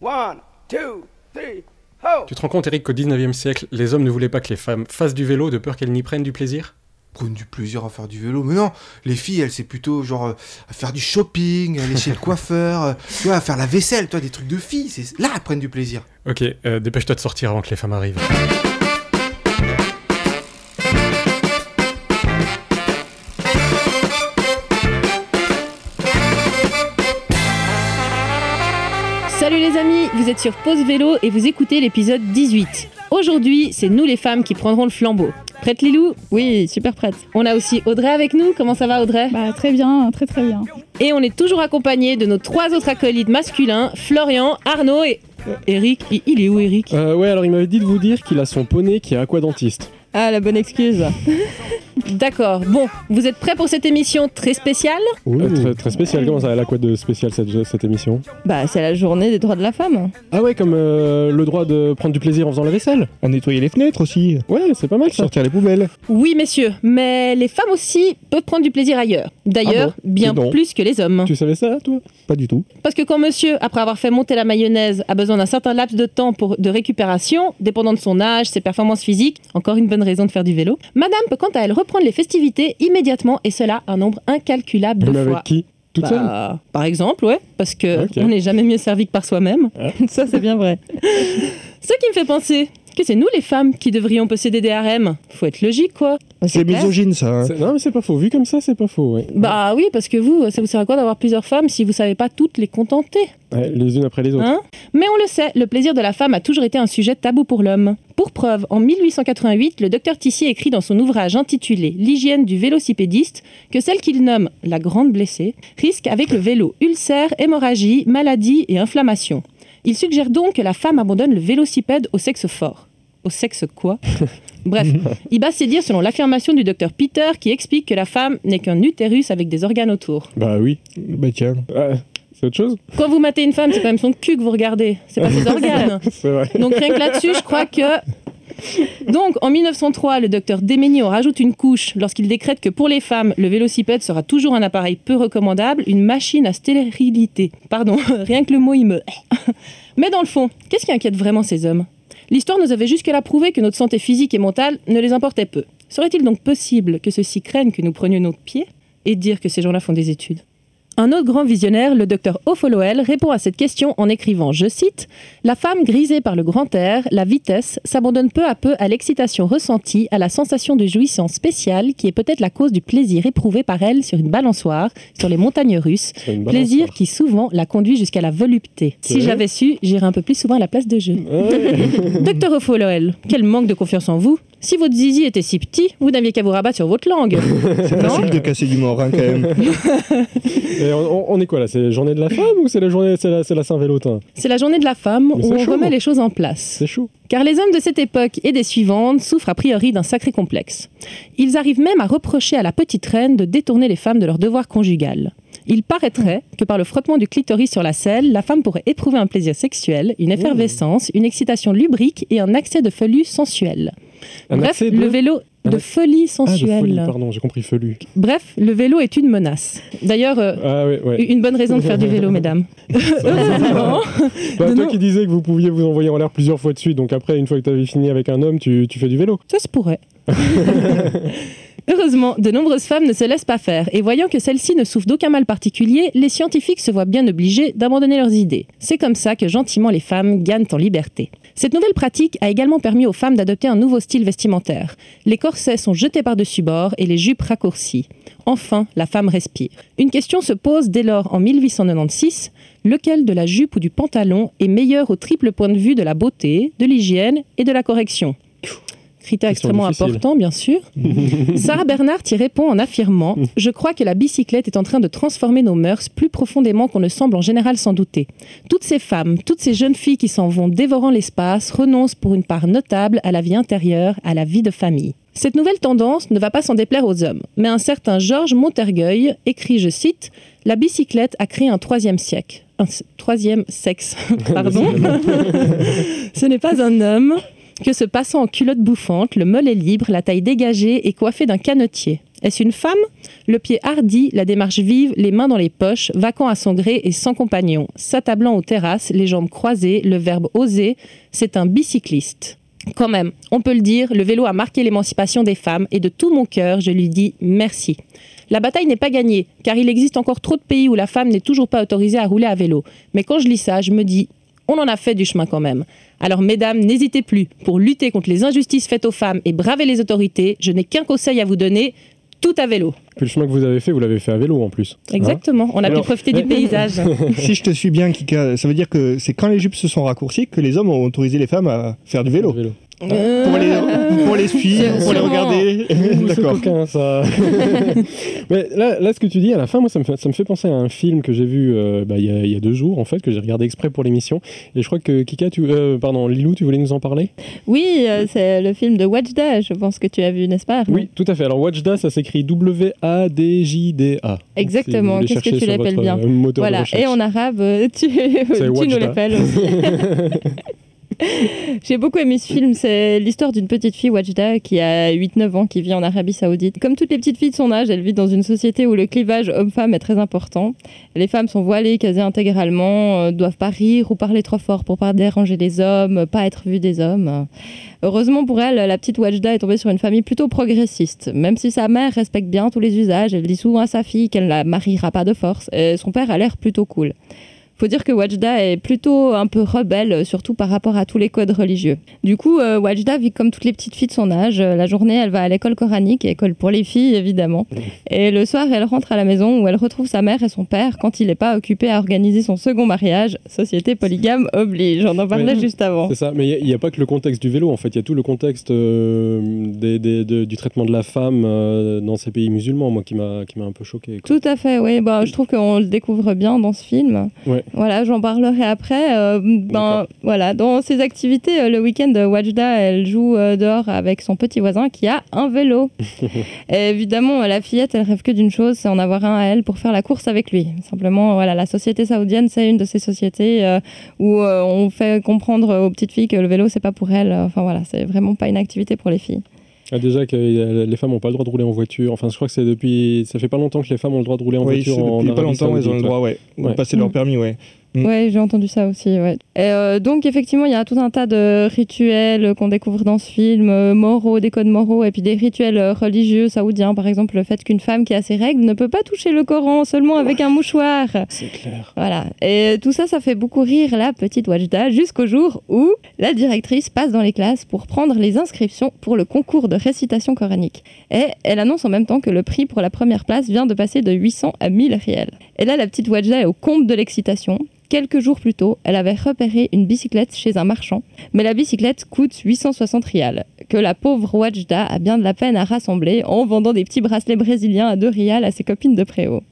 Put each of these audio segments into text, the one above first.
One, two, three, ho! Tu te rends compte, Eric, qu'au 19e siècle, les hommes ne voulaient pas que les femmes fassent du vélo de peur qu'elles n'y prennent du plaisir? Prendre du plaisir à faire du vélo. Mais non, les filles, elles, c'est plutôt genre euh, à faire du shopping, aller chez le coiffeur, euh, tu vois, à faire la vaisselle, toi, des trucs de filles. C'est là, elles prennent du plaisir. Ok, euh, dépêche-toi de sortir avant que les femmes arrivent. Vous êtes sur Pause Vélo et vous écoutez l'épisode 18. Aujourd'hui, c'est nous les femmes qui prendrons le flambeau. Prête Lilou? Oui, super prête. On a aussi Audrey avec nous. Comment ça va Audrey? Bah très bien, très très bien. Et on est toujours accompagné de nos trois autres acolytes masculins, Florian, Arnaud et... euh, Eric. Il- Il est où Eric? Euh, ouais, alors il m'avait dit de vous dire qu'il a son poney qui est aquadentiste. Ah, la bonne excuse. D'accord. Bon, vous êtes prêts pour cette émission très spéciale? Euh, très, très spécial, comment ça, elle a quoi de spécial cette, cette émission? Bah, c'est la journée des droits de la femme. Ah ouais, comme euh, le droit de prendre du plaisir en faisant la vaisselle À nettoyer les fenêtres aussi. Ouais, c'est pas mal ça. Sortir les poubelles. Oui messieurs, mais les femmes aussi peuvent prendre du plaisir ailleurs. D'ailleurs, Ah bon bien Dis donc. plus que les hommes. Tu savais ça, toi? Pas du tout. Parce que quand monsieur, après avoir fait monter la mayonnaise, a besoin d'un certain laps de temps pour, de récupération, dépendant de son âge, ses performances physiques, encore une bonne raison de faire du vélo, madame peut quant à elle reprendre les festivités immédiatement, et cela un nombre incalculable de Mais avec fois. qui Toute Bah, seule? Par exemple, ouais, parce que on n'est jamais mieux servi que par soi-même. Ça, c'est bien vrai. Ce qui me fait penser que c'est nous les femmes qui devrions posséder des harems. Faut être logique, quoi. C'est clair. misogyne ça. hein. C'est- Non, mais c'est pas faux. Vu comme ça, c'est pas faux, ouais. Bah oui, parce que vous, ça vous sert à quoi d'avoir plusieurs femmes si vous savez pas toutes les contenter? Ouais, les unes après les autres. Hein? Mais on le sait, le plaisir de la femme a toujours été un sujet tabou pour l'homme. Pour preuve, en 1888, le docteur Tissier écrit dans son ouvrage intitulé L'hygiène du vélocipédiste que celle qu'il nomme la grande blessée risque avec le vélo ulcère, hémorragie, maladie et inflammation. Il suggère donc que la femme abandonne le vélocipède au sexe fort. Au sexe quoi Bref, il base ses dires selon l'affirmation du docteur Peter qui explique que la femme n'est qu'un utérus avec des organes autour. Bah oui. Bah tiens. Ah, c'est autre chose Quand vous matez une femme, c'est quand même son cul que vous regardez, c'est pas ses organes. C'est vrai. Donc rien que là-dessus, je crois que... Donc en 1903, le docteur Déménier en rajoute une couche lorsqu'il décrète que pour les femmes, le vélocipède sera toujours un appareil peu recommandable, une machine à stérilité. Pardon, rien que le mot il me... Mais dans le fond, qu'est-ce qui inquiète vraiment ces hommes? L'histoire nous avait jusque-là prouvé que notre santé physique et mentale ne les importait peu. Serait-il donc possible que ceux-ci craignent que nous prenions notre pied et dire que ces gens-là font des études? Un autre grand visionnaire, le docteur Ofolloel, répond à cette question en écrivant, je cite, La femme grisée par le grand air, la vitesse, s'abandonne peu à peu à l'excitation ressentie, à la sensation de jouissance spéciale qui est peut-être la cause du plaisir éprouvé par elle sur une balançoire, sur les montagnes russes, plaisir qui souvent la conduit jusqu'à la volupté. Si j'avais su, j'irais un peu plus souvent à la place de jeu. Ouais. Docteur Ofolloel, quel manque de confiance en vous? Si votre zizi était si petit, vous n'aviez qu'à vous rabattre sur votre langue. C'est facile de casser du mort hein, quand même. Et on, on est quoi là C'est la journée de la femme ou c'est la journée, c'est la, Saint-Vélotin? C'est la journée de la femme Mais où on chaud. remet les choses en place. C'est chaud. Car les hommes de cette époque et des suivantes souffrent a priori d'un sacré complexe. Ils arrivent même à reprocher à la petite reine de détourner les femmes de leur devoir conjugal. Il paraîtrait que par le frottement du clitoris sur la selle, la femme pourrait éprouver un plaisir sexuel, une effervescence, une excitation lubrique et un accès de folie sensuelle. Un Bref, de- le vélo Un de folie Ah, de sensuelle. folie, pardon, j'ai compris felu. Bref, le vélo est une menace. D'ailleurs, euh, Ah ouais. une bonne raison de faire du vélo, mesdames. Heureusement, Bah, toi qui disais que vous pouviez vous envoyer en l'air plusieurs fois de suite, donc après, une fois que tu avais fini avec un homme, tu, tu fais du vélo. Ça se pourrait. Heureusement, de nombreuses femmes ne se laissent pas faire, et voyant que celles-ci ne souffrent d'aucun mal particulier, les scientifiques se voient bien obligés d'abandonner leurs idées. C'est comme ça que gentiment les femmes gagnent en liberté. Cette nouvelle pratique a également permis aux femmes d'adopter un nouveau style vestimentaire. Les corsets sont jetés par-dessus bord et les jupes raccourcies. Enfin, la femme respire. Une question se pose dès lors en 1896, lequel de la jupe ou du pantalon est meilleur au triple point de vue de la beauté, de l'hygiène et de la correction? Critère extrêmement important, bien sûr. Sarah Bernard y répond en affirmant Je crois que la bicyclette est en train de transformer nos mœurs plus profondément qu'on ne semble en général s'en douter. Toutes ces femmes, toutes ces jeunes filles qui s'en vont dévorant l'espace renoncent pour une part notable à la vie intérieure, à la vie de famille. Cette nouvelle tendance ne va pas s'en déplaire aux hommes, mais un certain Georges Montergueil écrit, je cite, La bicyclette a créé un troisième siècle. Un troisième sexe, pardon. Ce n'est pas un homme que se passant en culotte bouffante, le mollet libre, la taille dégagée et coiffé d'un canotier. Est-ce une femme? Le pied hardi, la démarche vive, les mains dans les poches, vacant à son gré et sans compagnon, s'attablant aux terrasses, les jambes croisées, le verbe oser, c'est un bicycliste. Quand même, on peut le dire, le vélo a marqué l'émancipation des femmes et de tout mon cœur, je lui dis merci. La bataille n'est pas gagnée, car il existe encore trop de pays où la femme n'est toujours pas autorisée à rouler à vélo. Mais quand je lis ça, je me dis, on en a fait du chemin quand même. Alors mesdames, n'hésitez plus. Pour lutter contre les injustices faites aux femmes et braver les autorités, je n'ai qu'un conseil à vous donner, tout à vélo. Puis le chemin que vous avez fait, vous l'avez fait à vélo en plus. Exactement, on a Alors, pu profiter du paysage. Si je te suis bien, Kika, ça veut dire que c'est quand les jupes se sont raccourcies que les hommes ont autorisé les femmes à faire du vélo. Vélo. Pour les, pour les suivre, pour les regarder. D'accord. coquin ça. Mais là, là, ce que tu dis à la fin, moi, ça me fait, ça me fait penser à un film que j'ai vu euh, bah, il y, a- il y a deux jours, en fait, que j'ai regardé exprès pour l'émission. Et je crois que Kika, tu, euh, pardon, Lilou, tu voulais nous en parler? Oui, euh, c'est le film de Watchda, je pense que tu as vu, n'est-ce pas Oui, tout à fait. Alors, Watchda, ça s'écrit W-A-D-J-D-A. Exactement. Si Qu'est-ce que tu l'appelles bien euh, moteur de Voilà, recherche. et en arabe, tu, tu nous Wajda. l'appelles aussi. J'ai beaucoup aimé ce film. C'est l'histoire d'une petite fille, Wajda, qui a 8-9 ans, qui vit en Arabie Saoudite. Comme toutes les petites filles de son âge, elle vit dans une société où le clivage homme-femme est très important. Les femmes sont voilées quasi intégralement, euh, doivent pas rire ou parler trop fort pour pas déranger les hommes, pas être vues des hommes. Heureusement pour elle, la petite Wajda est tombée sur une famille plutôt progressiste. Même si sa mère respecte bien tous les usages, elle dit souvent à sa fille qu'elle ne la mariera pas de force. Et son père a l'air plutôt cool. Faut dire que Wajda est plutôt un peu rebelle, surtout par rapport à tous les codes religieux. Du coup, euh, Wajda vit comme toutes les petites filles de son âge. Euh, La journée, elle va à l'école coranique, école pour les filles évidemment. Et le soir, elle rentre à la maison où elle retrouve sa mère et son père quand il n'est pas occupé à organiser son second mariage. Société polygame oblige. On en parlait juste avant. C'est ça, mais il n'y a, pas que le contexte du vélo, en fait, il y a tout le contexte euh, des- des- de- du traitement de la femme euh, dans ces pays musulmans, moi, qui m'a qui m'a un peu choqué. quoi. Tout à fait, oui. Bah, je trouve qu'on le découvre bien dans ce film. Ouais. Voilà, j'en parlerai après. Euh, D'accord. voilà, dans ses activités, euh, le week-end, euh, Wajda, elle joue dehors avec son petit voisin qui a un vélo. Et évidemment, la fillette, elle rêve que d'une chose, c'est en avoir un à elle pour faire la course avec lui. Simplement, voilà, la société saoudienne, c'est une de ces sociétés euh, où on fait comprendre aux petites filles que le vélo, c'est pas pour elles. Enfin voilà, c'est vraiment pas une activité pour les filles. Ah, déjà que les femmes n'ont pas le droit de rouler en voiture. Enfin, je crois que c'est depuis. Ça fait pas longtemps que les femmes ont le droit de rouler en Oui, voiture en depuis pas Arabie longtemps, ils ont le droit, ouais. Ouais. De passer leur Mm. permis, ouais. Mm. Ouais, j'ai entendu ça aussi. Ouais. Et, euh, donc effectivement, il y a tout un tas de rituels qu'on découvre dans ce film, euh, moraux, des codes moraux, et puis des rituels euh, religieux saoudiens. Par exemple, le fait qu'une femme qui a ses règles ne peut pas toucher le Coran, seulement avec un mouchoir. C'est clair. Voilà. Et tout ça, ça fait beaucoup rire la petite Wajda jusqu'au jour où la directrice passe dans les classes pour prendre les inscriptions pour le concours de récitation coranique. Et elle annonce en même temps que le prix pour la première place vient de passer de 800 à 1000 riels. Et là, la petite Wajda est au comble de l'excitation. Quelques jours plus tôt, elle avait repéré une bicyclette chez un marchand, mais la bicyclette coûte 860 rials, que la pauvre Wajda a bien de la peine à rassembler en vendant des petits bracelets brésiliens à 2 rials à ses copines de préau.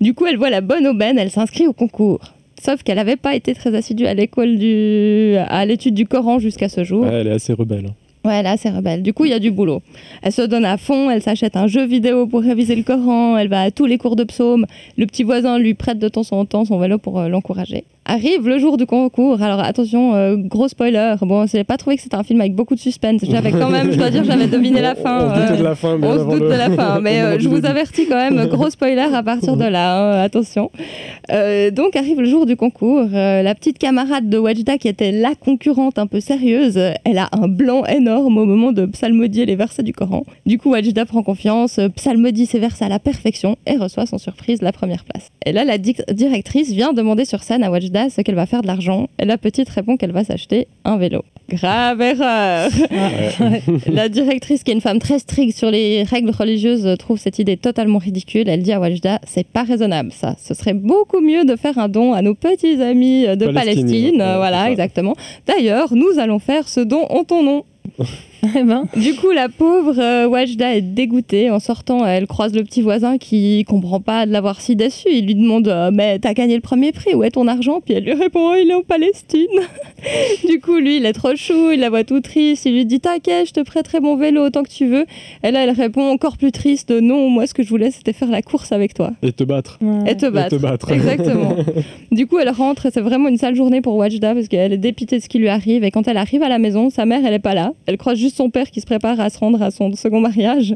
Du coup, elle voit la bonne aubaine, elle s'inscrit au concours. Sauf qu'elle n'avait pas été très assidue à l'école du... à l'étude du Coran jusqu'à ce jour. Elle est assez rebelle. Ouais, là, c'est rebelle. Du coup, il y a du boulot. Elle se donne à fond, elle s'achète un jeu vidéo pour réviser le Coran, elle va à tous les cours de psaume. Le petit voisin lui prête de temps en temps son vélo pour euh, l'encourager. Arrive le jour du concours. Alors attention, euh, gros spoiler. Bon, je n'ai pas trouvé que c'était un film avec beaucoup de suspense. J'avais quand même, je dois dire, j'avais deviné la fin. On se doutait euh, de la fin, mais on se doute le- de la fin, mais euh, je vous avertis quand même, gros spoiler à partir de là, hein, attention. Euh, donc arrive le jour du concours, euh, la petite camarade de Wajda qui était la concurrente un peu sérieuse, euh, elle a un blanc énorme au moment de psalmodier les versets du Coran. Du coup Wajda prend confiance, euh, psalmodie ses versets à la perfection et reçoit sans surprise la première place. Et là la directrice vient demander sur scène à Wajda ce qu'elle va faire de l'argent et la petite répond qu'elle va s'acheter un vélo. Grave erreur la directrice, qui est une femme très stricte sur les règles religieuses, trouve cette idée totalement ridicule. Elle dit à Wajda, c'est pas raisonnable ça. Ce serait beaucoup mieux de faire un don à nos petits amis de Palestine, Palestine. ouais, c'est voilà, exactement. D'ailleurs, nous allons faire ce don en ton nom. Eh ben, Du coup, la pauvre euh, Wajda est dégoûtée. En sortant, elle croise le petit voisin qui comprend pas de l'avoir si déçu. Il lui demande euh, Mais t'as gagné le premier prix, où est ton argent? Puis elle lui répond Oh, Il est en Palestine. du coup, lui, il est trop chou, il la voit tout triste. Il lui dit T'inquiète, je te prêterai mon vélo autant que tu veux. Et là, elle répond encore plus triste Non, moi, ce que je voulais, c'était faire la course avec toi. Et te battre. Et te Et battre. te battre. Exactement. du coup, elle rentre et c'est vraiment une sale journée pour Wajda parce qu'elle est dépitée de ce qui lui arrive. Et quand elle arrive à la maison, sa mère, elle est pas là. Elle croise juste juste son père qui se prépare à se rendre à son second mariage.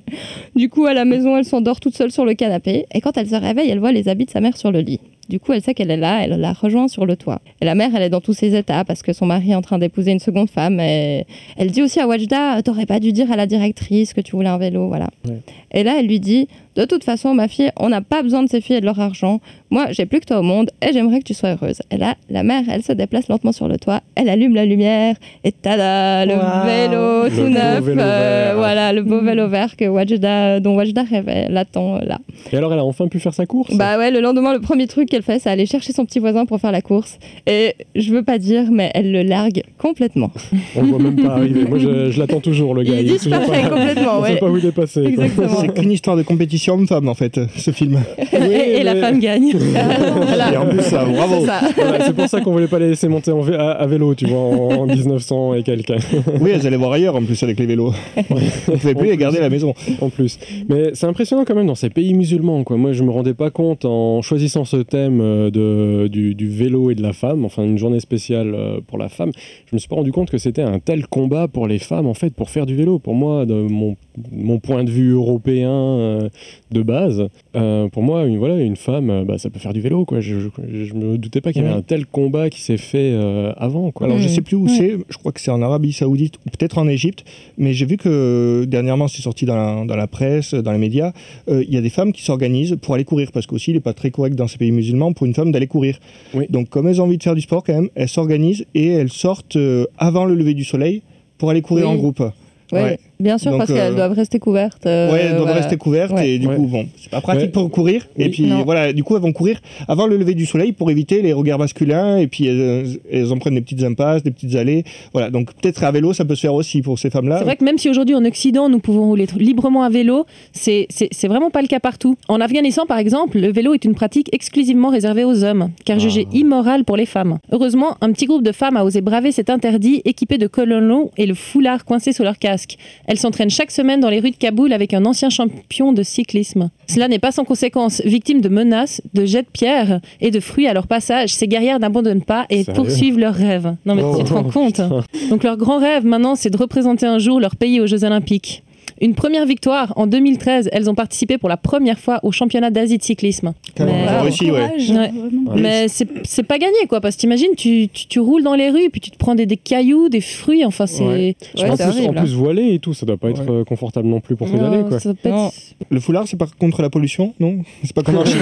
Du coup, à la maison, elle s'endort toute seule sur le canapé. Et quand elle se réveille, elle voit les habits de sa mère sur le lit. Du coup, elle sait qu'elle est là, elle la rejoint sur le toit. Et la mère, elle est dans tous ses états parce que son mari est en train d'épouser une seconde femme. Et elle dit aussi à Wajda, t'aurais pas dû dire à la directrice que tu voulais un vélo, voilà. Ouais. Et là, elle lui dit, de toute façon, ma fille, on n'a pas besoin de ces filles et de leur argent. Moi, j'ai plus que toi au monde et j'aimerais que tu sois heureuse. Et là, la mère, elle se déplace lentement sur le toit, elle allume la lumière et tada, le vélo Le tout beau neuf. vélo euh, voilà, le beau vélo vert que Wajda, dont Wajda rêvait, l'attend là. Et alors, elle a enfin pu faire sa course? Bah ouais, le lendemain, le premier truc qu'elle fait, c'est aller chercher son petit voisin pour faire la course. Et je veux pas dire, mais elle le largue complètement. On le voit même pas arriver. Moi, je, je l'attends toujours, le gars. Il est toujours disparaît pas- complètement, On sait ouais. pas où il est passé. C'est qu'une histoire de compétition homme-femme en fait, ce film. et, et la femme gagne. Voilà. Et en plus, ça, bravo. C'est. Voilà, pour ça qu'on voulait pas les laisser monter en vé- à, à vélo, tu vois, en, en 1900 et quelques. Oui, elles allaient voir ailleurs en plus avec les vélos. On ne pouvait plus les garder à la maison. en plus. Mais c'est impressionnant quand même dans ces pays musulmans. Quoi. Moi, je me rendais pas compte en choisissant ce thème euh, de, du, du vélo et de la femme, enfin une journée spéciale euh, pour la femme, je me suis pas rendu compte que c'était un tel combat pour les femmes en fait pour faire du vélo. Pour moi, de mon, mon point de vue européen euh, de base, euh, pour moi, une, voilà, une femme, euh, bah, ça peut faire du vélo. Quoi. Je, je, je me doutais pas qu'il y avait Ouais. un tel combat qui s'est fait euh, avant. Quoi. Alors je Mm. sais plus où Ouais. c'est, je crois que c'est en Arabie Saoudite ou peut-être en Égypte, mais j'ai vu que dernièrement c'est sorti dans la, dans la presse, dans les médias, euh, il y a des femmes qui s'organisent pour aller courir parce qu'aussi il n'est pas très correct dans ces pays musulmans pour une femme d'aller courir. Oui. Donc comme elles ont envie de faire du sport quand même, elles s'organisent et elles sortent euh, avant le lever du soleil pour aller courir Oui. en groupe. Ouais, Ouais. Bien sûr, Donc, parce euh, qu'elles doivent rester couvertes. euh, ouais, elles doivent voilà. rester couvertes Ouais. et du Ouais. coup, bon, c'est pas pratique Ouais. pour courir. Et puis Non. voilà, du coup, elles vont courir avant le lever du soleil pour éviter les regards masculins et puis elles, elles en prennent des petites impasses, des petites allées. Voilà, donc peut-être à vélo, ça peut se faire aussi pour ces femmes-là. C'est vrai que même si aujourd'hui en Occident nous pouvons rouler librement à vélo, c'est vraiment pas le cas partout. En Afghanistan par exemple, le vélo est une pratique exclusivement réservée aux hommes, car jugée Ah. immorale pour les femmes. Heureusement, un petit groupe de femmes a osé braver cet interdit équipé de colons longs et le foulard coincé sous leur casque. Elles s'entraînent chaque semaine dans les rues de Kaboul avec un ancien champion de cyclisme. Cela n'est pas sans conséquence. Victimes de menaces, de jets de pierres et de fruits à leur passage, ces guerrières n'abandonnent pas et Sérieux poursuivent leurs rêves. Non mais Oh, tu te rends compte putain. donc leur grand rêve maintenant, c'est de représenter un jour leur pays aux Jeux Olympiques. Une première victoire en 2013, elles ont participé pour la première fois au championnat d'Asie de cyclisme. Mais- ouais. Ouais. Ouais. Mais c'est c'est pas gagné quoi, parce que t'imagines, tu, tu, tu roules dans les rues, puis tu te prends des, des cailloux, des fruits, enfin c'est. Ouais. C'est plus, horrible, en plus, voler et tout, ça doit pas être Ouais. euh, confortable non plus pour Non, pédaler. Quoi. ça peut être- Non. Le foulard, c'est pas contre la pollution, non? C'est pas comme en Chine.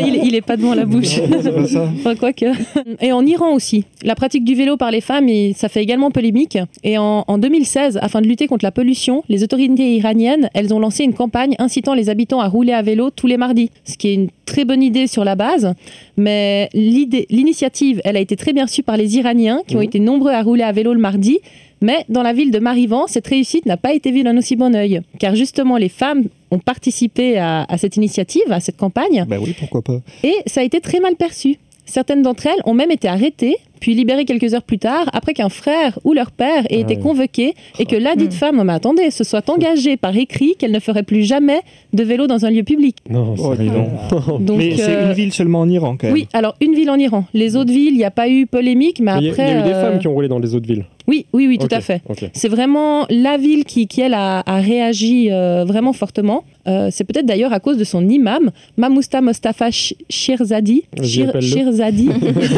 il, il est pas devant la bouche. c'est pas ça. Enfin, quoique. Et en Iran aussi. La pratique du vélo par les femmes, ça fait également polémique. Et en, en 2016, afin de lutter contre la pollution, les autorités iraniennes, elles ont lancé une campagne incitant les habitants à rouler à vélo tous les mardis. Ce qui est une très bonne idée sur la base. Mais l'initiative, elle a été très bien reçue par les Iraniens, qui ont Mhm. été nombreux à rouler à vélo le mardi. Mais dans la ville de Marivan, cette réussite n'a pas été vue d'un aussi bon œil. Car justement, les femmes ont participé à- à cette initiative, à cette campagne. Bah oui, pourquoi pas. Et ça a été très mal perçu. Certaines d'entre elles ont même été arrêtées, puis libérées quelques heures plus tard, après qu'un frère ou leur père ait Ah été convoqué et que ladite femme, mais attendez, se soit engagée par écrit qu'elle ne ferait plus jamais de vélo dans un lieu public. Non, Oh, donc. Donc, Mais c'est euh, une ville seulement en Iran, quand même. Oui, alors une ville en Iran. Les autres villes, il n'y a pas eu polémique, mais après. il y a eu des euh, femmes qui ont roulé dans les autres villes. Oui, oui, oui, tout à fait. C'est vraiment la ville qui, qui elle, a, a réagi euh, vraiment fortement. Euh, c'est peut-être d'ailleurs à cause de son imam, Mamousta Mostafa Sh- Shirzadi, Shir-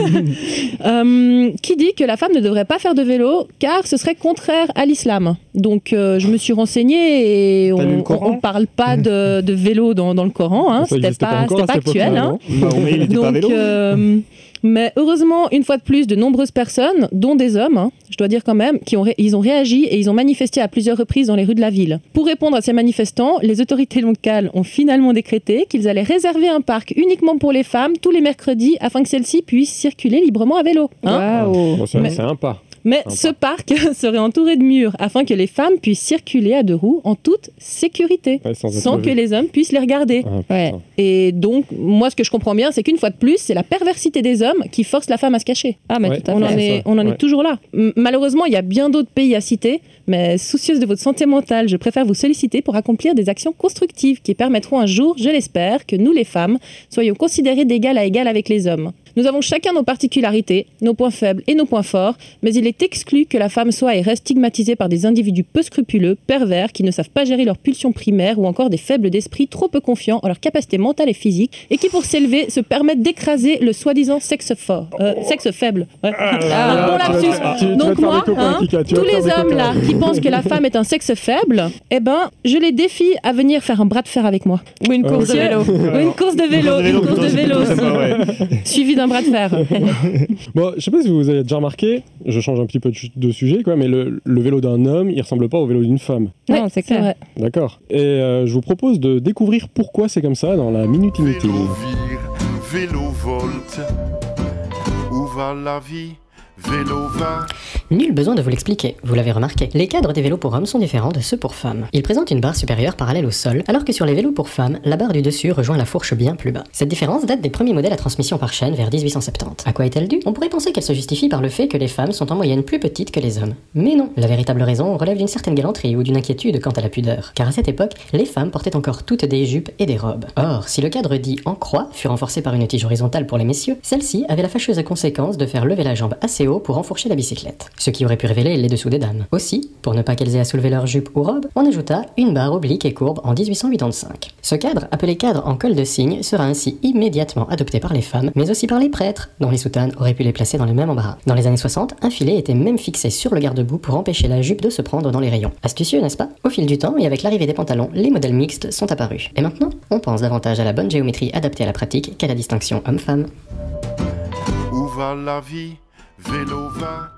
euh, qui dit que la femme ne devrait pas faire de vélo car ce serait contraire à l'islam. Donc euh, je me suis renseignée et on ne parle pas de, de vélo dans, dans le Coran. Hein. C'était pas, actuel. hein. il pas à Donc, vélo. euh, mais heureusement, une fois de plus, de nombreuses personnes, dont des hommes, hein, je dois dire quand même, qui ont, ils ont réagi et ils ont manifesté à plusieurs reprises dans les rues de la ville. Pour répondre à ces manifestants, les autorités locales ont finalement décrété qu'ils allaient réserver un parc uniquement pour les femmes tous les mercredis afin que celles-ci puissent circuler librement à vélo. hein. Waouh. Bon, c'est Mais- c'est un pas. Mais Sympa. ce parc serait entouré de murs afin que les femmes puissent circuler à deux roues en toute sécurité, Ouais, sans que vu. les hommes puissent les regarder. Ah, Ouais. Et donc, moi, ce que je comprends bien, c'est qu'une fois de plus, c'est la perversité des hommes qui force la femme à se cacher. Ah, mais Ouais. tout à On fait. en, est, on en Ouais. est toujours là. M- Malheureusement, il y a bien d'autres pays à citer, mais soucieuse de votre santé mentale, je préfère vous solliciter pour accomplir des actions constructives qui permettront un jour, je l'espère, que nous, les femmes, soyons considérées d'égal à égal avec les hommes. Nous avons chacun nos particularités, nos points faibles et nos points forts, mais il est exclu que la femme soit et reste stigmatisée par des individus peu scrupuleux, pervers, qui ne savent pas gérer leurs pulsions primaires ou encore des faibles d'esprit trop peu confiants en leurs capacités mentales et physiques et qui, pour s'élever, se permettent d'écraser le soi-disant sexe fort, euh, sexe faible. Ouais. Ah, bon lapsus. Donc moi, hein, tous les hommes là qui pensent que la femme est un sexe faible, eh ben, je les défie à venir faire un bras de fer avec moi. Ou une course de vélo. Ou une course de vélo, une course de vélo, suivi d'un bras de fer. Bon, je sais pas si vous avez déjà remarqué, je change un petit peu de, de sujet, quoi, mais le, le vélo d'un homme, il ressemble pas au vélo d'une femme. Non, Ouais, c'est clair. vrai. D'accord. Et euh, je vous propose de découvrir pourquoi c'est comme ça dans la Minute Inutile. Vélo vire, vélo volte. Où va la vie? Vélo. Nul besoin de vous l'expliquer, vous l'avez remarqué. Les cadres des vélos pour hommes sont différents de ceux pour femmes. Ils présentent une barre supérieure parallèle au sol, alors que sur les vélos pour femmes, la barre du dessus rejoint la fourche bien plus bas. Cette différence date des premiers modèles à transmission par chaîne vers 1870. À quoi est-elle due? On pourrait penser qu'elle se justifie par le fait que les femmes sont en moyenne plus petites que les hommes. Mais non, la véritable raison relève d'une certaine galanterie ou d'une inquiétude quant à la pudeur. Car à cette époque, les femmes portaient encore toutes des jupes et des robes. Or, si le cadre dit en croix fut renforcé par une tige horizontale pour les messieurs, celle-ci avait la fâcheuse conséquence de faire lever la jambe assez haut pour enfourcher la bicyclette, ce qui aurait pu révéler les dessous des dames. Aussi, pour ne pas qu'elles aient à soulever leur jupe ou robe, on ajouta une barre oblique et courbe en 1885. Ce cadre, appelé cadre en col de cygne, sera ainsi immédiatement adopté par les femmes, mais aussi par les prêtres, dont les soutanes auraient pu les placer dans le même embarras. Dans les années 60, un filet était même fixé sur le garde-boue pour empêcher la jupe de se prendre dans les rayons. Astucieux, n'est-ce pas? Au fil du temps et avec l'arrivée des pantalons, les modèles mixtes sont apparus. Et maintenant, on pense davantage à la bonne géométrie adaptée à la pratique qu'à la distinction homme-femme. Où va la vie? Vélo va.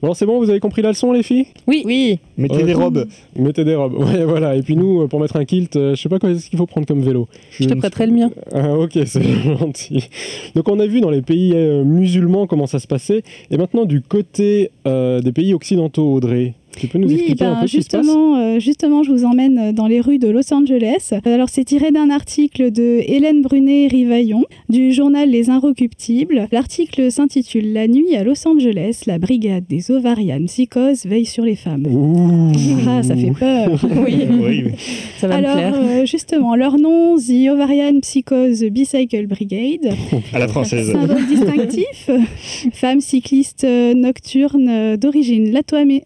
Bon, alors c'est bon, vous avez compris la leçon, les filles? Oui, Oui. Mettez Ouais. des robes. Mettez des robes. Ouais, voilà. Et puis nous, euh, pour mettre un kilt, euh, je sais pas quoi est-ce qu'il faut prendre comme vélo. je te prêterai le mien. Ah, ok, c'est gentil. Donc on a vu dans les pays euh, musulmans comment ça se passait. Et maintenant, du côté euh, des pays occidentaux, Audrey, tu peux nous Oui, expliquer un ben, peu ce qui se passe justement, euh, justement, je vous emmène dans les rues de Los Angeles. Alors, c'est tiré d'un article de Hélène Brunet-Rivaillon du journal Les Inrecuptibles. L'article s'intitule La nuit à Los Angeles, la brigade des ovariennes psychoses veille sur les femmes. Ouh. Ah, ça fait peur. Oui, Oui, oui. ça va me Alors, plaire. euh, justement, leur nom, The Ovarian Psychose Bicycle Brigade. À la française. Symbole distinctif, femme cycliste euh, nocturne euh, d'origine lato-amé-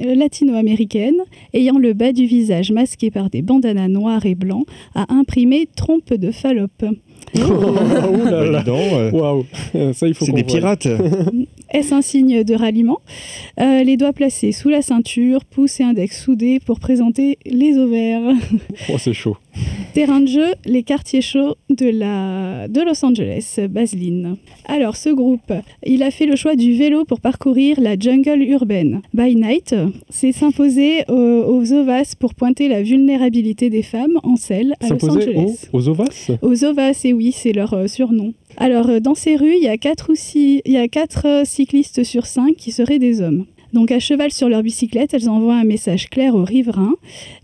latino-américaine, ayant le bas du visage masqué par des bandanas noirs et blancs, a imprimé trompe de Fallope. Là Bah, là. dis donc, euh, Waouh, ça il faut c'est des pirates. Est-ce un signe de ralliement Euh, Les doigts placés sous la ceinture, pouce et index soudés pour présenter les ovaires. Oh, c'est chaud. Terrain de jeu, les quartiers chauds de, la... de Los Angeles, Baseline. Alors, ce groupe, il a fait le choix du vélo pour parcourir la jungle urbaine. By Night, c'est s'imposer aux, aux Ovas pour pointer la vulnérabilité des femmes en selle à Los S'imposer aux, Angeles. aux ovas? Aux Ovas, et oui, c'est leur euh, surnom. Alors, euh, dans ces rues, il y a quatre, ou six, il y a quatre euh, cyclistes sur cinq qui seraient des hommes. Donc, à cheval sur leur bicyclette, elles envoient un message clair aux riverains.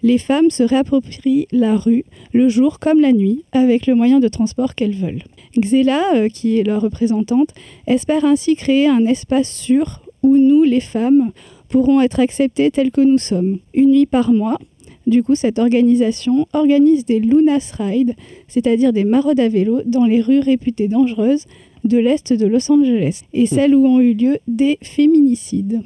Les femmes se réapproprient la rue, le jour comme la nuit, avec le moyen de transport qu'elles veulent. Xela, euh, qui est leur représentante, espère ainsi créer un espace sûr où nous, les femmes, pourrons être acceptées telles que nous sommes. Une nuit par mois, du coup, cette organisation organise des Lunas Rides, c'est-à-dire des maraudes à vélo dans les rues réputées dangereuses de l'est de Los Angeles, et celles où ont eu lieu des féminicides.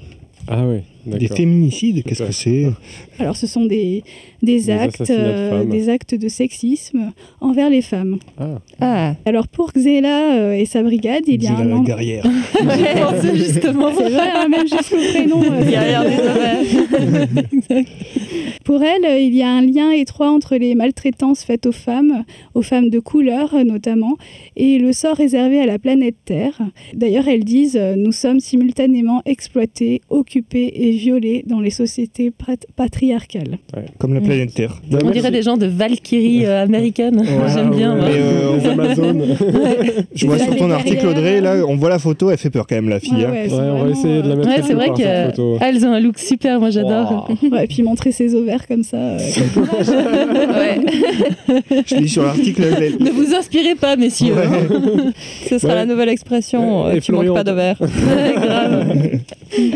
Ah ouais, Des féminicides, qu'est-ce que c'est Alors, ce sont des, des, Des actes, de euh, des actes de sexisme envers les femmes. Ah. Ah, Alors, pour Xela euh, et sa brigade, il y a un guerrière. J'ai pensé justement. C'est vrai, hein, même jusqu'au prénom. euh, Derrière des ovaires. Pour elle, euh, il y a un lien étroit entre les maltraitances faites aux femmes, aux femmes de couleur euh, notamment, et le sort réservé à la planète Terre. D'ailleurs, elles disent euh, Nous sommes simultanément exploités, occupés et violés dans les sociétés pat- patriarcales. Comme la planète Terre. On merci. dirait des gens de Valkyrie euh, américaine. J'aime bien. moi. Mais, euh, Les Amazones. Je vois sur ton article, Audrey, là, on voit la photo, elle fait peur quand même, la fille. Ouais, hein. ouais, Ouais, c'est on va essayer de la euh, mettre Ouais, c'est vrai part, cette que photo. Ah, elles ont un look super, moi j'adore. Ouais, et puis montrer ses ovaires comme ça. euh, Ouais. Je lis sur l'article. ne vous inspirez pas, messieurs. Ouais. ce sera Ouais. la nouvelle expression. Ouais, euh, manques Florian, pas. Ouais, grave.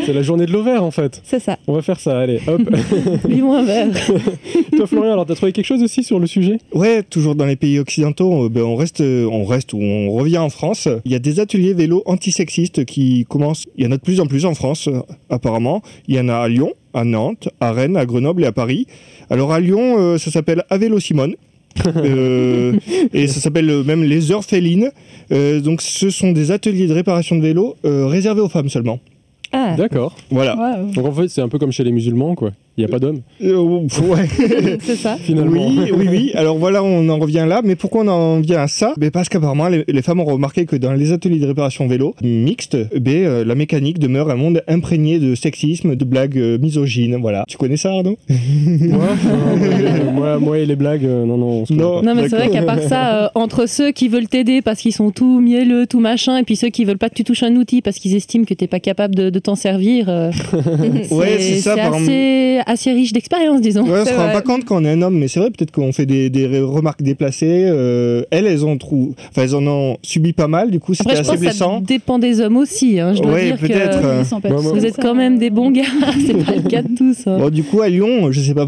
C'est la journée de l'ovaire en fait. C'est ça. On va faire ça, allez, hop. Lis-moi un verre. Toi Florian, alors t'as trouvé quelque chose aussi sur le sujet? Ouais, toujours dans les pays occidentaux, euh, ben, on reste, euh, on reste ou on revient en France. Il y a des ateliers vélo antisexistes qui commencent. Il y en a de plus en plus en France, euh, apparemment. Il y en a à Lyon, à Nantes, à Rennes, à Grenoble et à Paris. Alors à Lyon, euh, ça s'appelle À vélo Simone. Euh, et ça s'appelle même les heures félines. Euh, donc ce sont des ateliers de réparation de vélo euh, réservés aux femmes seulement. Ah, D'accord. Voilà. Donc en fait, c'est un peu comme chez les musulmans, quoi. Il n'y a pas d'hommes, Euh, ouais. c'est ça. finalement. Oui, oui, oui. Alors voilà, on en revient là. Mais pourquoi on en vient à ça? Ben Parce qu'apparemment, les, les femmes ont remarqué que dans les ateliers de réparation vélo mixtes, ben, euh, la mécanique demeure un monde imprégné de sexisme, de blagues euh, misogynes. Voilà. Tu connais ça, Arnaud? Moi, mais, moi, moi et les blagues, euh, non, non. on se connaît Non. pas. Non, mais c'est vrai qu'à part ça, euh, entre ceux qui veulent t'aider parce qu'ils sont tout mielleux, tout machin, et puis ceux qui veulent pas que tu touches un outil parce qu'ils estiment que t'es pas capable de, de t'en servir, euh, Ouais, c'est ça, par assez, riche d'expérience, disons. Ouais, on se rend pas compte quand on est un homme, mais c'est vrai, peut-être qu'on fait des, des remarques déplacées. euh, elles, elles, ont trou... enfin, elles en ont subi pas mal, du coup, c'était assez pense que ça blessant. dépend des hommes aussi. Hein. Je dois Ouais, dire que peut-être, euh, pas Bah, vous êtes quand même des bons gars. c'est pas le cas de tous. hein. Bon, du coup, à Lyon, je sais pas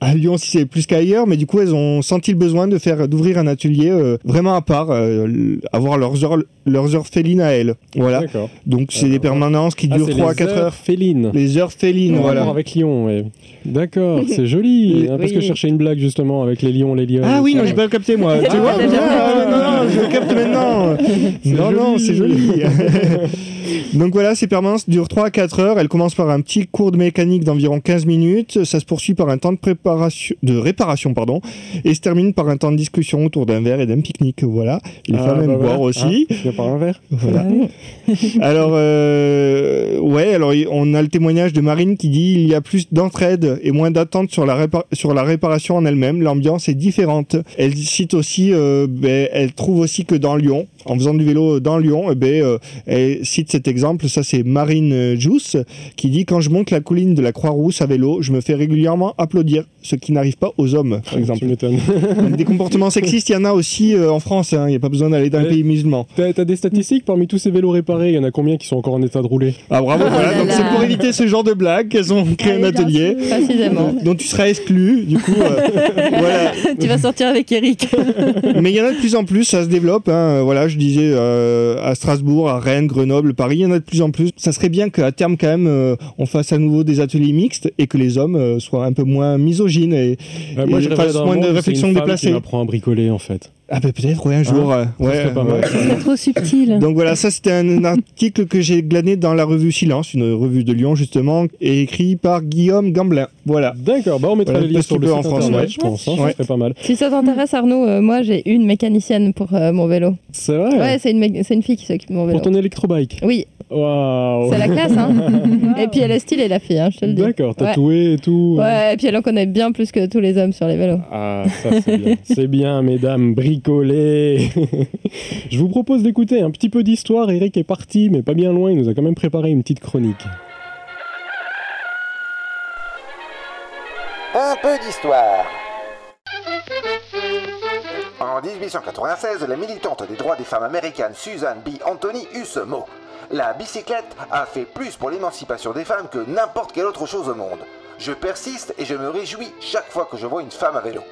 à Lyon si c'est plus qu'ailleurs, mais du coup, elles ont senti le besoin de faire d'ouvrir un atelier euh, vraiment à part, euh, avoir leurs heures, leurs heures félines à elles. Voilà. D'accord. Donc, c'est Euh, des permanences qui Ah, durent c'est 3 à les 4 heures. félines. Les heures félines, En voilà. rapport avec Lyon, ouais. D'accord, c'est joli. Hein, parce que je cherchais une blague justement avec les lions, les lions. Ah oui, non, j'ai pas capté moi. tu vois Ah, Non, non, je le capte maintenant. Non, non, c'est joli. Donc voilà, ces permanences durent 3 à 4 heures. Elles commencent par un petit cours de mécanique d'environ 15 minutes. Ça se poursuit par un temps de, préparation, de réparation pardon, et se termine par un temps de discussion autour d'un verre et d'un pique-nique. Voilà. Les Ah, femmes bah aiment voilà. boire aussi. Ah, un verre. Voilà. alors, euh, ouais, alors on a le témoignage de Marine qui dit il y a plus d'entraide et moins d'attente sur, la sur la réparation en elle-même. L'ambiance est différente. Elle cite aussi, euh, ben, elle trouve aussi que dans Lyon, en faisant du vélo dans Lyon, eh ben, euh, elle cite cet exemple. Ça, c'est Marine Jousse qui dit quand je monte la colline de la Croix-Rousse à vélo, je me fais régulièrement applaudir, ce qui n'arrive pas aux hommes, par exemple. Tu m'étonnes. Des comportements sexistes, il y en a aussi euh, en France. hein. Il n'y a pas besoin d'aller dans les Ouais. pays musulmans. T'as t'as des statistiques parmi tous ces vélos réparés? Il y en a combien qui sont encore en état de rouler? Ah bravo, voilà. là Donc c'est pour éviter ce genre de blague qu'elles ont créé Allez, un atelier. Précisément. dont tu seras exclu. Du coup, euh, voilà. tu vas sortir avec Eric. Mais il y en a de plus en plus, ça se développe. hein. Voilà, je disais euh, à Strasbourg, à Rennes, Grenoble, Paris, il y en a de plus en plus. Ça serait bien qu'à terme quand même, euh, on fasse à nouveau des ateliers mixtes et que les hommes euh, soient un peu moins misogynes et, Euh, Moi, et je fassent moins monde de où c'est réflexion une femme déplacée. qui m'apprend à bricoler en fait. Ah ben peut-être, ouais, un jour. euh, ouais, serait pas ouais. mal. C'est trop subtil. Donc voilà, ça c'était un article que j'ai glané dans la revue Silence, une revue de Lyon justement, et écrit par Guillaume Gamblin. Voilà. D'accord, bah on mettra Voilà, les liens sur le site en France, internet, ouais. je pense. hein, Ouais. Ça serait pas mal. Si ça t'intéresse, Arnaud, euh, moi j'ai une mécanicienne pour euh, mon vélo. C'est vrai Ouais, c'est une, une fille qui s'occupe de mon vélo. Pour ton électrobike Oui, Waouh c'est la classe, hein. et puis elle est stylée, la fille, hein, je te le dis. D'accord, Ouais. tatoué et tout. Ouais, et puis elle en connaît bien plus que tous les hommes sur les vélos. Ah, ça c'est bien. c'est bien, mesdames, bricolées. Je vous propose d'écouter un petit peu d'histoire. Eric est parti, mais pas bien loin. Il nous a quand même préparé une petite chronique. Un peu d'histoire. En 1896, la militante des droits des femmes américaines Susan B. Anthony eut ce mot. La bicyclette a fait plus pour l'émancipation des femmes que n'importe quelle autre chose au monde. Je persiste et je me réjouis chaque fois que je vois une femme à vélo.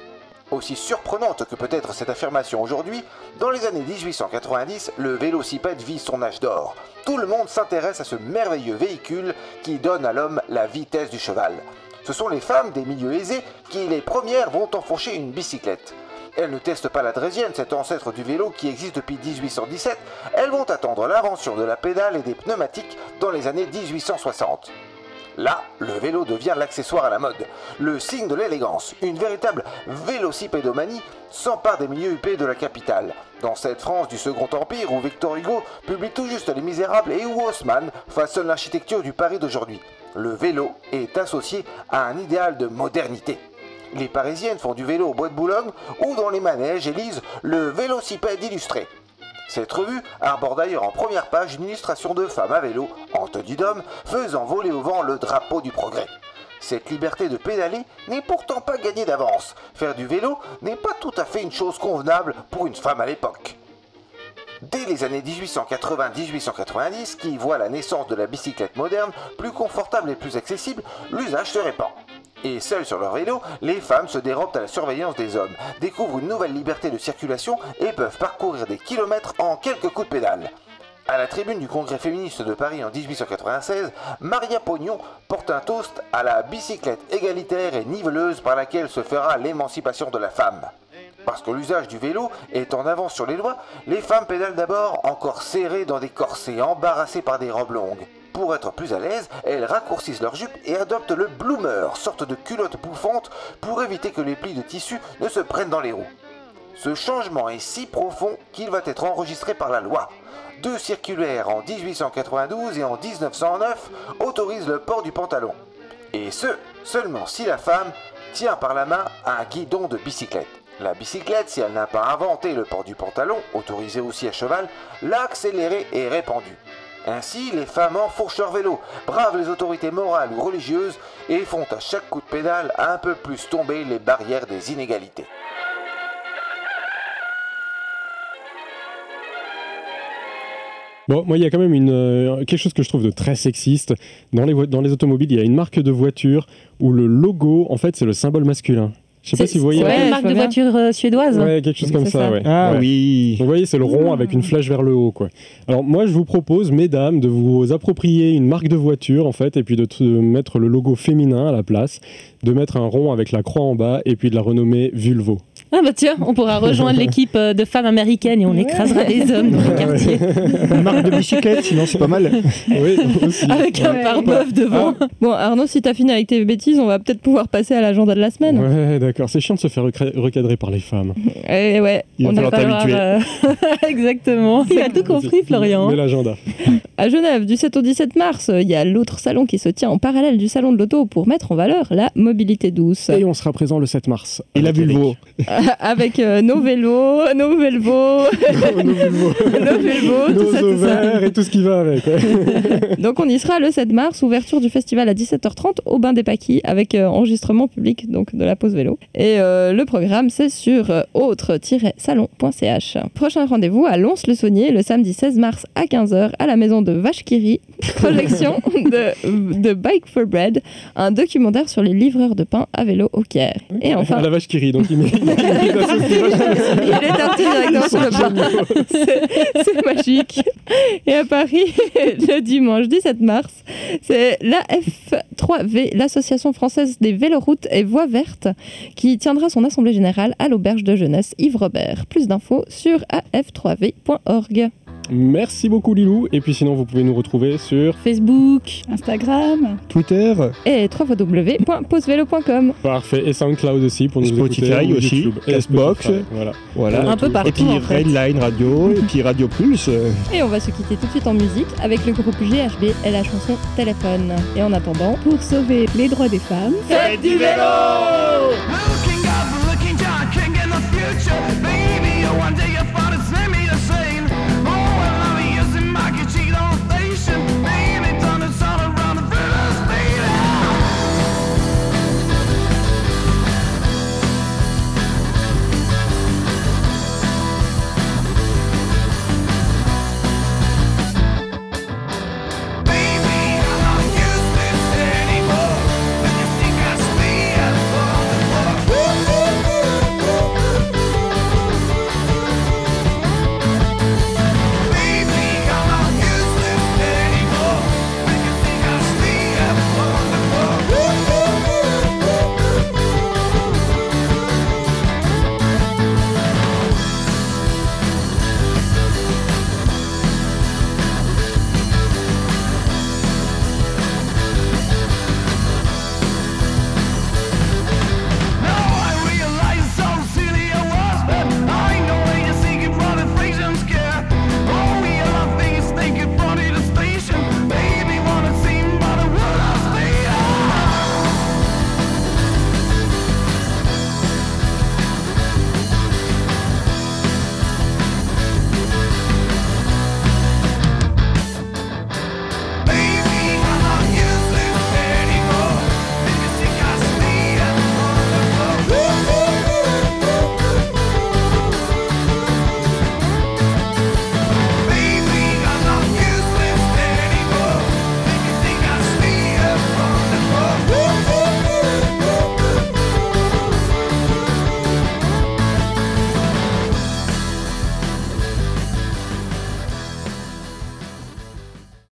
Aussi surprenante que peut être cette affirmation aujourd'hui, dans les années 1890, le vélocipède vit son âge d'or. Tout le monde s'intéresse à ce merveilleux véhicule qui donne à l'homme la vitesse du cheval. Ce sont les femmes des milieux aisés qui, les premières, vont enfourcher une bicyclette. Elles ne testent pas la draisienne, cet ancêtre du vélo qui existe depuis 1817. Elles vont attendre l'invention de la pédale et des pneumatiques dans les années 1860. Là, le vélo devient l'accessoire à la mode, le signe de l'élégance. Une véritable vélocipédomanie s'empare des milieux huppés de la capitale. Dans cette France du Second Empire où Victor Hugo publie tout juste Les Misérables et où Haussmann façonne l'architecture du Paris d'aujourd'hui, le vélo est associé à un idéal de modernité. Les Parisiennes font du vélo au bois de Boulogne ou dans les manèges et lisent le Vélocipède illustré. Cette revue arbore d'ailleurs en première page une illustration de femmes à vélo, en tenue d'homme, faisant voler au vent le drapeau du progrès. Cette liberté de pédaler n'est pourtant pas gagnée d'avance. Faire du vélo n'est pas tout à fait une chose convenable pour une femme à l'époque. dès les années 1880-1890, qui voit la naissance de la bicyclette moderne, plus confortable et plus accessible, l'usage se répand. Et seuls sur leur vélo, les femmes se dérobent à la surveillance des hommes, découvrent une nouvelle liberté de circulation et peuvent parcourir des kilomètres en quelques coups de pédale. À la tribune du Congrès féministe de Paris en 1896, Maria Pognon porte un toast à la bicyclette égalitaire et niveleuse par laquelle se fera l'émancipation de la femme. Parce que l'usage du vélo est en avance sur les lois, les femmes pédalent d'abord encore serrées dans des corsets, embarrassées par des robes longues. Pour être plus à l'aise, elles raccourcissent leur jupe et adoptent le bloomer, sorte de culotte bouffante, pour éviter que les plis de tissu ne se prennent dans les roues. Ce changement est si profond qu'il va être enregistré par la loi. Deux circulaires en 1892 et en 1909 autorisent le port du pantalon. Et ce, seulement si la femme tient par la main un guidon de bicyclette. La bicyclette, si elle n'a pas inventé le port du pantalon, autorisé aussi à cheval, l'a accéléré et répandu. Ainsi, les femmes enfourchent leur vélo, bravent les autorités morales ou religieuses et font à chaque coup de pédale un peu plus tomber les barrières des inégalités. Bon, moi, il y a quand même une, euh, quelque chose que je trouve de très sexiste. Dans les, dans les automobiles, il y a une marque de voiture où le logo, en fait, c'est le symbole masculin. Je sais pas si vous voyez. C'est une marque de voiture euh, suédoise Ouais, quelque chose comme ça, ouais. Ah Ouais. oui. Vous voyez, c'est le rond avec une flèche vers le haut, quoi. Alors moi, je vous propose, mesdames, de vous approprier une marque de voiture, en fait, et puis de mettre le logo féminin à la place, de mettre un rond avec la croix en bas, et puis de la renommer Vulvo. Ah bah tiens, on pourra rejoindre l'équipe euh, de femmes américaines et on écrasera des hommes dans le quartier. Une marque de bicyclette, sinon c'est pas mal. Oui, aussi. Avec un pare-bœuf devant. Bon, Arnaud, si t'as fini avec tes bêtises, on va peut-être pouvoir passer à l'agenda de la semaine. Ouais, d'accord. C'est chiant de se faire recadrer par les femmes. Eh ouais, Il va on a falloir euh, Exactement. Il a tout compris, Florian. Mais l'agenda. À Genève, du 7 au 17 mars, il y a l'autre salon qui se tient en parallèle du salon de l'auto pour mettre en valeur la mobilité douce. Et on sera présent le 7 mars. Et la vulvo. Avec euh, nos vélos, nos Velvo, Eric. Nos vulvos. nos Velvo, tout Nos ça, tout et tout ce qui va avec. ouais. Donc on y sera le 7 mars, ouverture du festival à 17h30 au Bain des Paquis avec euh, enregistrement public donc de la pause vélo. Et euh, le programme c'est sur autre-salon.ch. Prochain rendez-vous à Lons-le-Saunier le samedi 16 mars à 15h à la maison de Vachekiri. Projection de, de Bike for Bread, un documentaire sur les livreurs de pain à vélo au Caire. Et enfin, À la rit, donc il il est parti directement sur le C'est magique. Et à Paris, le dimanche 17 mars, c'est l'AF3V, l'Association française des véloroutes et voies vertes, qui tiendra son assemblée générale à l'auberge de jeunesse Yves Robert. Plus d'infos sur af3v.org. Merci beaucoup Lilou. Et puis sinon, vous pouvez nous retrouver sur Facebook. Instagram. Twitter, Et www.posevelo.com. Parfait et SoundCloud aussi pour nous Spotify écouter, ou aussi, YouTube. Et Castbox. Spotify, Voilà. voilà. Un peu partout Et puis en fait. Redline Radio, et puis Radio Plus. Et on va se quitter tout de suite en musique avec le groupe GHB et la chanson Téléphone. Et en attendant, Pour sauver les droits des femmes. faites du vélo